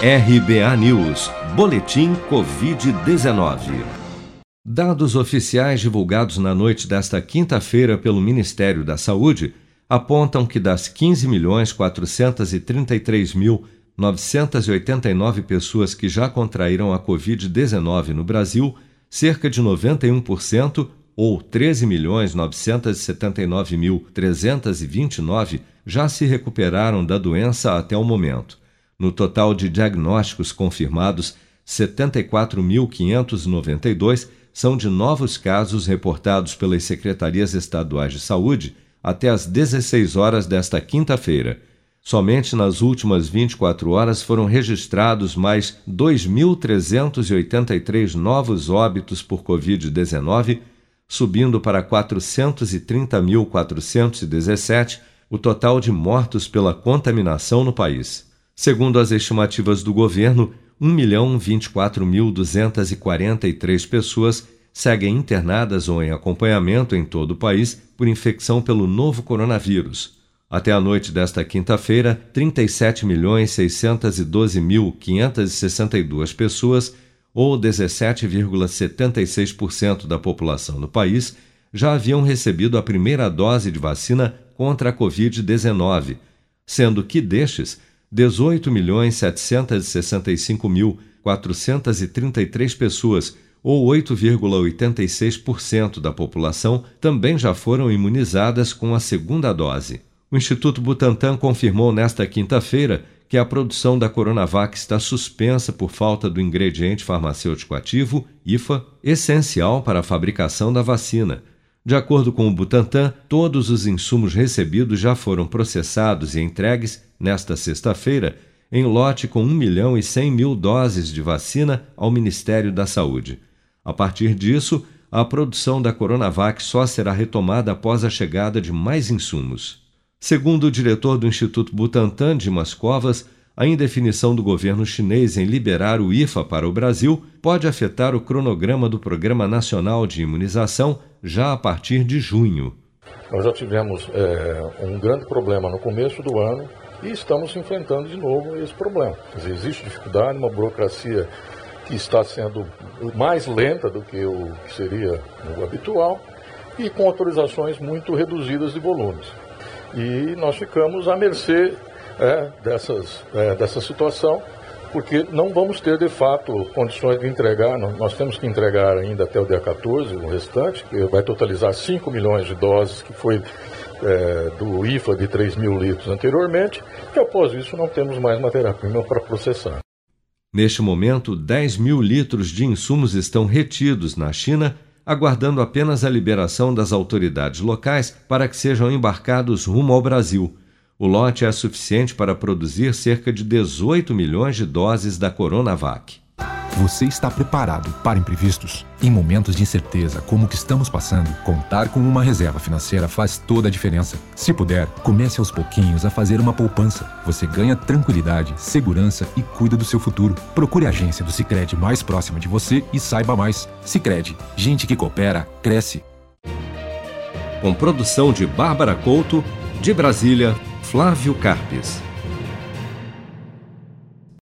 RBA News, Boletim Covid-19. Dados oficiais divulgados na noite desta quinta-feira pelo Ministério da Saúde apontam que das 15.433.989 pessoas que já contraíram a Covid-19 no Brasil, cerca de 91%, ou 13.979.329, já se recuperaram da doença até o momento. No total de diagnósticos confirmados, 74.592 são de novos casos reportados pelas secretarias estaduais de saúde até às 16 horas desta quinta-feira. Somente nas últimas 24 horas foram registrados mais 2.383 novos óbitos por Covid-19, subindo para 430.417 o total de mortos pela contaminação no país. Segundo as estimativas do governo, 1.024.243 pessoas seguem internadas ou em acompanhamento em todo o país por infecção pelo novo coronavírus. Até a noite desta quinta-feira, 37.612.562 pessoas, ou 17,76% da população do país, já haviam recebido a primeira dose de vacina contra a Covid-19, sendo que destes, 18.765.433 pessoas, ou 8,86% da população, também já foram imunizadas com a segunda dose. O Instituto Butantan confirmou nesta quinta-feira que a produção da Coronavac está suspensa por falta do ingrediente farmacêutico ativo, IFA, essencial para a fabricação da vacina. De acordo com o Butantan, todos os insumos recebidos já foram processados e entregues nesta sexta-feira em lote com 1 milhão e 100 mil doses de vacina ao Ministério da Saúde. A partir disso, a produção da Coronavac só será retomada após a chegada de mais insumos. Segundo o diretor do Instituto Butantan, Dimas Covas, a indefinição do governo chinês em liberar o IFA para o Brasil pode afetar o cronograma do Programa Nacional de Imunização já a partir de junho. Nós já tivemos é, um grande problema no começo do ano e estamos enfrentando de novo esse problema. Dizer, existe dificuldade, uma burocracia que está sendo mais lenta do que o que seria o habitual e com autorizações muito reduzidas de volumes. E nós ficamos à mercê é, dessas, é, dessa situação, porque não vamos ter de fato condições de entregar, nós temos que entregar ainda até o dia 14 o restante, que vai totalizar 5 milhões de doses, que foi é, do IFA de 3 mil litros anteriormente, e após isso não temos mais matéria-prima para processar. Neste momento, 10 mil litros de insumos estão retidos na China, aguardando apenas a liberação das autoridades locais para que sejam embarcados rumo ao Brasil. O lote é suficiente para produzir cerca de 18 milhões de doses da Coronavac. Você está preparado para imprevistos? Em momentos de incerteza como o que estamos passando, contar com uma reserva financeira faz toda a diferença. Se puder, comece aos pouquinhos a fazer uma poupança. Você ganha tranquilidade, segurança e cuida do seu futuro. Procure a agência do Sicredi mais próxima de você e saiba mais. Sicredi, gente que coopera cresce. Com produção de Bárbara Couto, de Brasília, Flávio Carpes.